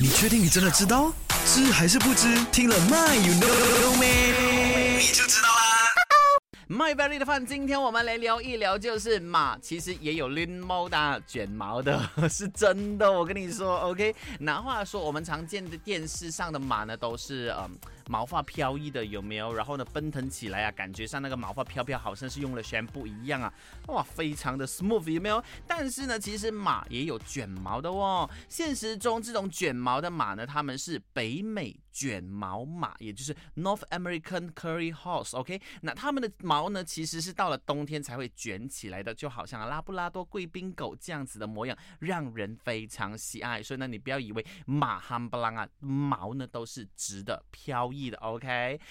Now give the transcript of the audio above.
你确定你真的知道？知还是不知？听了 My you know Me？My Valley 的饭，今天我们来聊一聊，就是马其实也有拎毛的、卷毛的，是真的。我跟你说，OK。那话说，我们常见的电视上的马呢，都是嗯。毛发飘逸的有没有？然后呢，奔腾起来啊，感觉上那个毛发飘飘，好像是用了宣布一样啊，哇，非常的 smooth 有没有？但是呢，其实马也有卷毛的哦。现实中这种卷毛的马呢，它们是北美卷毛马，也就是 North American Curry Horse。OK，那它们的毛呢，其实是到了冬天才会卷起来的，就好像拉布拉多贵宾狗这样子的模样，让人非常喜爱。所以呢，你不要以为马哈布朗啊毛呢都是直的飘逸。的 OK，